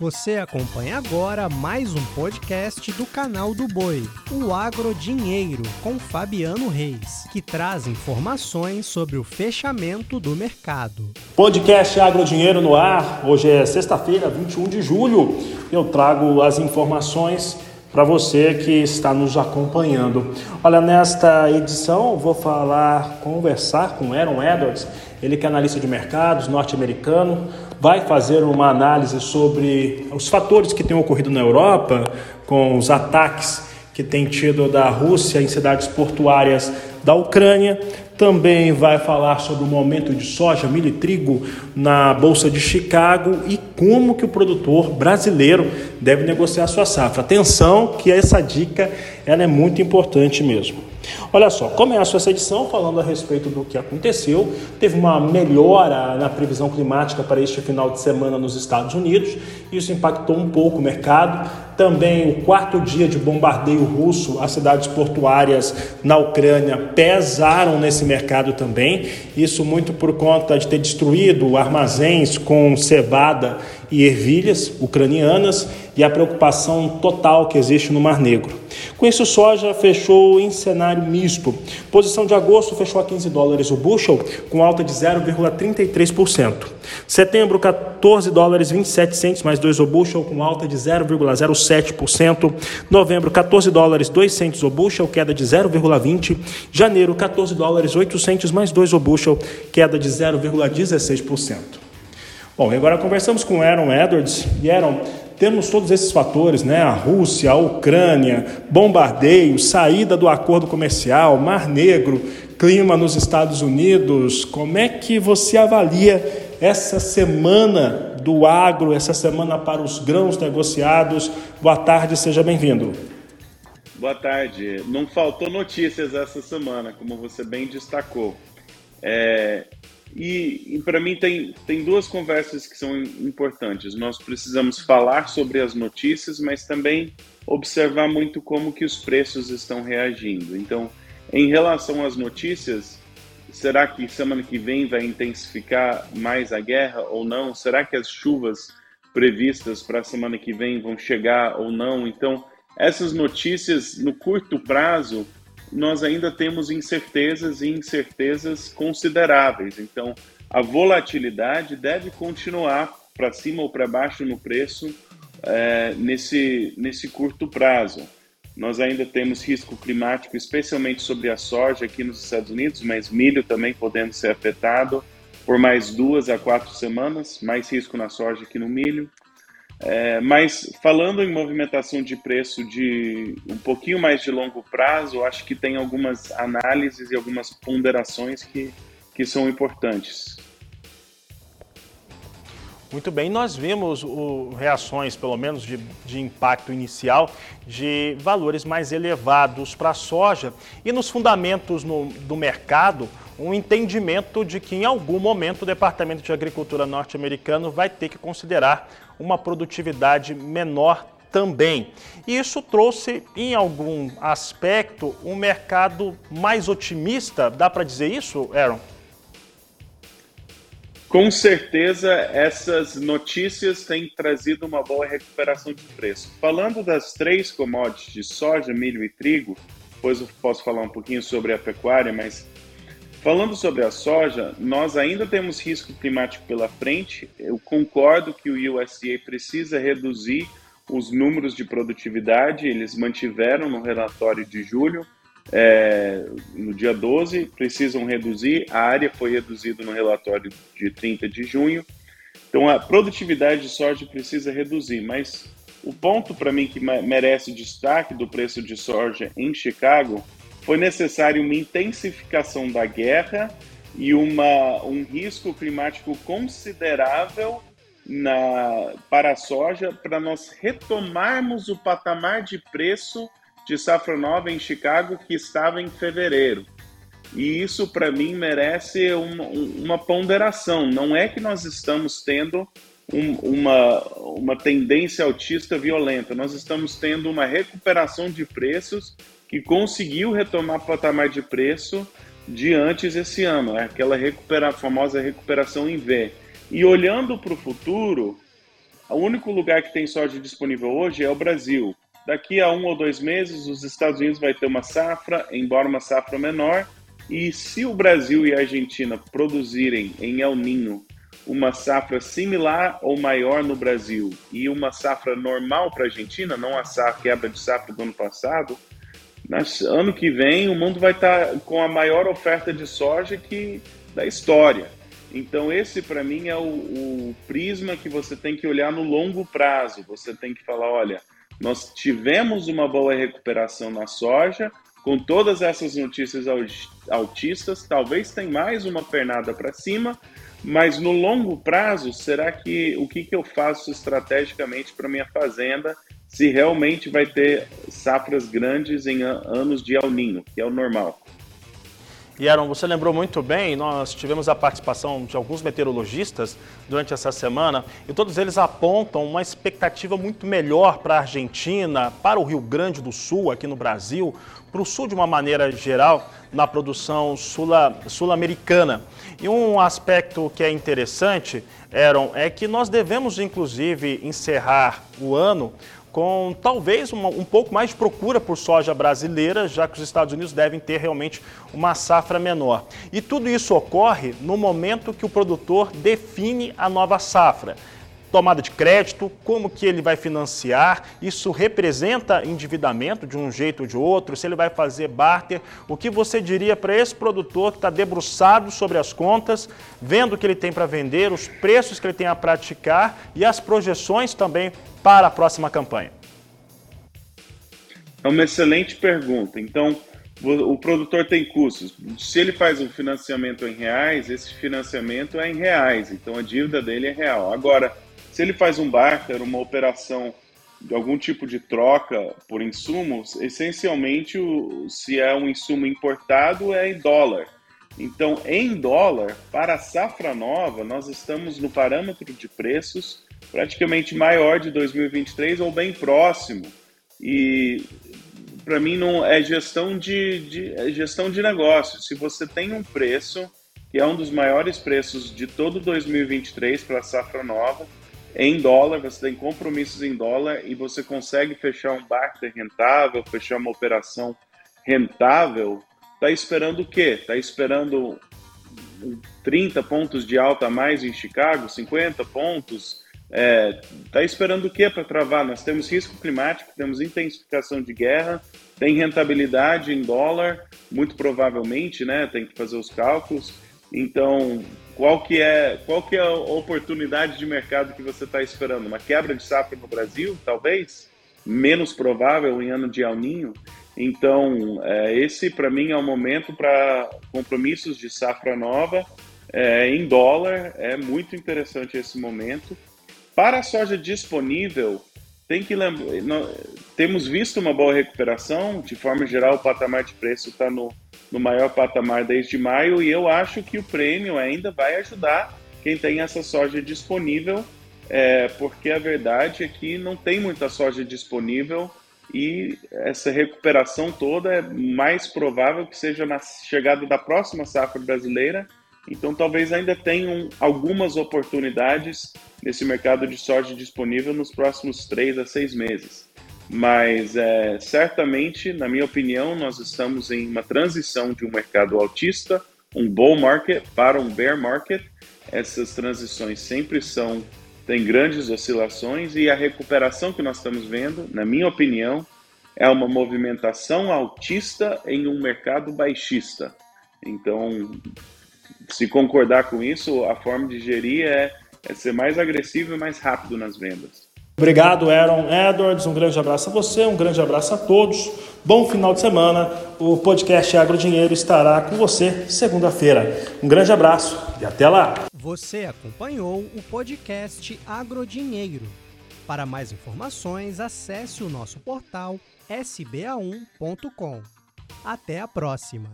Você acompanha agora mais um podcast do canal do Boi, o Agro Dinheiro, com Fabiano Reis, que traz informações sobre o fechamento do mercado. Podcast Agro Dinheiro no ar. Hoje é sexta-feira, 21 de julho. Eu trago as informações para você que está nos acompanhando. Olha, nesta edição vou falar, conversar com Aaron Edwards, ele que é analista de mercados norte-americano vai fazer uma análise sobre os fatores que têm ocorrido na Europa com os ataques que tem tido da Rússia em cidades portuárias da Ucrânia. Também vai falar sobre o momento de soja, milho e trigo na Bolsa de Chicago e como que o produtor brasileiro deve negociar sua safra. Atenção que essa dica ela é muito importante mesmo. Olha só, começo essa edição falando a respeito do que aconteceu. Teve uma melhora na previsão climática para este final de semana nos Estados Unidos. Isso impactou um pouco o mercado. Também o quarto dia de bombardeio russo às cidades portuárias na Ucrânia pesaram nesse mercado também. Isso muito por conta de ter destruído armazéns com cevada e ervilhas ucranianas e a preocupação total que existe no Mar Negro. Com isso, soja fechou em cenário misto. Posição de agosto fechou a 15 dólares o bushel, com alta de 0,33%. Setembro, 14 dólares 27 centes mais 2 o bushel, com alta de 0,07%. Novembro, 14 dólares 2 centes o bushel, queda de 0,20%. Janeiro, 14 dólares 8 centes mais 2 o bushel, queda de 0,16%. Bom, agora conversamos com Aaron Edwards. E Aaron, temos todos esses fatores, né? A Rússia, a Ucrânia, bombardeio, saída do acordo comercial, Mar Negro, clima nos Estados Unidos. Como é que você avalia essa semana do agro, essa semana para os grãos negociados? Boa tarde, seja bem-vindo. Boa tarde. Não faltou notícias essa semana, como você bem destacou. É, e, e para mim tem, tem duas conversas que são importantes. Nós precisamos falar sobre as notícias, mas também observar muito como que os preços estão reagindo. Então, em relação às notícias, será que semana que vem vai intensificar mais a guerra ou não? Será que as chuvas previstas para a semana que vem vão chegar ou não? Então, essas notícias no curto prazo nós ainda temos incertezas e incertezas consideráveis. Então, a volatilidade deve continuar para cima ou para baixo no preço é, nesse, nesse curto prazo. Nós ainda temos risco climático, especialmente sobre a soja aqui nos Estados Unidos, mas milho também podendo ser afetado por mais duas a quatro semanas, mais risco na soja que no milho. É, mas falando em movimentação de preço de um pouquinho mais de longo prazo, acho que tem algumas análises e algumas ponderações que, que são importantes. Muito bem, nós vimos o, reações, pelo menos de, de impacto inicial, de valores mais elevados para a soja e nos fundamentos no, do mercado, um entendimento de que em algum momento o Departamento de Agricultura norte-americano vai ter que considerar uma produtividade menor também. E isso trouxe, em algum aspecto, um mercado mais otimista. Dá para dizer isso, Aaron? Com certeza, essas notícias têm trazido uma boa recuperação de preço. Falando das três commodities, soja, milho e trigo, depois eu posso falar um pouquinho sobre a pecuária, mas falando sobre a soja, nós ainda temos risco climático pela frente. Eu concordo que o USDA precisa reduzir os números de produtividade, eles mantiveram no relatório de julho é, no dia 12, precisam reduzir. A área foi reduzida no relatório de 30 de junho. Então, a produtividade de soja precisa reduzir, mas o ponto para mim que merece destaque do preço de soja em Chicago foi necessário uma intensificação da guerra e uma, um risco climático considerável na, para a soja para nós retomarmos o patamar de preço de safra nova em Chicago que estava em fevereiro. E isso, para mim, merece uma, uma, ponderação. Não é que nós estamos tendo um, uma, uma tendência altista violenta, nós estamos tendo uma recuperação de preços que conseguiu retomar patamar de preço de antes esse ano, é aquela recupera, famosa recuperação em V. E olhando para o futuro, o único lugar que tem soja disponível hoje é o Brasil. Daqui a um ou dois meses, os Estados Unidos vai ter uma safra, embora uma safra menor, e se o Brasil e a Argentina produzirem em El Ninho uma safra similar ou maior no Brasil e uma safra normal para a Argentina, não a safra, quebra de safra do ano passado, mas ano que vem o mundo vai estar tá com a maior oferta de soja que da história. Então esse para mim é o, o prisma que você tem que olhar no longo prazo. Você tem que falar, olha, nós tivemos uma boa recuperação na soja, com todas essas notícias altistas, talvez tem mais uma pernada para cima, mas no longo prazo, será que o que, que eu faço estrategicamente para minha fazenda? Se realmente vai ter safras grandes em anos de El que é o normal? E Aaron, você lembrou muito bem, nós tivemos a participação de alguns meteorologistas durante essa semana e todos eles apontam uma expectativa muito melhor para a Argentina, para o Rio Grande do Sul, aqui no Brasil, para o Sul de uma maneira geral, na produção sul-americana. E um aspecto que é interessante, Aaron, é que nós devemos inclusive encerrar o ano com talvez uma, um pouco mais de procura por soja brasileira, já que os Estados Unidos devem ter realmente uma safra menor. E tudo isso ocorre no momento que o produtor define a nova safra tomada de crédito, como que ele vai financiar, isso representa endividamento de um jeito ou de outro, se ele vai fazer barter, o que você diria para esse produtor que está debruçado sobre as contas, vendo o que ele tem para vender, os preços que ele tem a praticar e as projeções também para a próxima campanha? É uma excelente pergunta. Então, o produtor tem custos. Se ele faz um financiamento em reais, esse financiamento é em reais, então a dívida dele é real. Agora, se ele faz um barter, uma operação de algum tipo de troca por insumos, essencialmente, o, se é um insumo importado, é em dólar. Então, em dólar, para a safra nova, nós estamos no parâmetro de preços praticamente maior de 2023 ou bem próximo. E para mim não é gestão de, de é gestão de negócio. Se você tem um preço que é um dos maiores preços de todo 2023 para a safra nova, em dólar, você tem compromissos em dólar e você consegue fechar um barter rentável, fechar uma operação rentável, está esperando o quê? Está esperando 30 pontos de alta a mais em Chicago, 50 pontos? É, tá esperando o que para travar? Nós temos risco climático, temos intensificação de guerra, tem rentabilidade em dólar, muito provavelmente, né? Tem que fazer os cálculos. Então, qual que é qual que é a oportunidade de mercado que você está esperando? Uma quebra de safra no Brasil, talvez? Menos provável em ano de El Ninho? Então, é, esse para mim é o momento para compromissos de safra nova é, em dólar. É muito interessante esse momento. Para a soja disponível, tem que lembrar, temos visto uma boa recuperação. De forma geral, o patamar de preço está no no maior patamar desde maio e eu acho que o prêmio ainda vai ajudar quem tem essa soja disponível, é, porque a verdade é que não tem muita soja disponível e essa recuperação toda é mais provável que seja na chegada da próxima safra brasileira. Então, talvez ainda tenham algumas oportunidades nesse mercado de soja disponível nos próximos três a seis meses. Mas é, certamente, na minha opinião, nós estamos em uma transição de um mercado altista, um bull market para um bear market. Essas transições sempre são têm grandes oscilações e a recuperação que nós estamos vendo, na minha opinião, é uma movimentação altista em um mercado baixista. Então, se concordar com isso, a forma de gerir é, é ser mais agressivo e mais rápido nas vendas. Obrigado, Aaron Edwards. Um grande abraço a você, um grande abraço a todos. Bom final de semana. O podcast Agro Dinheiro estará com você segunda-feira. Um grande abraço e até lá. Você acompanhou o podcast Agro Dinheiro. Para mais informações, acesse o nosso portal sba1.com. Até a próxima.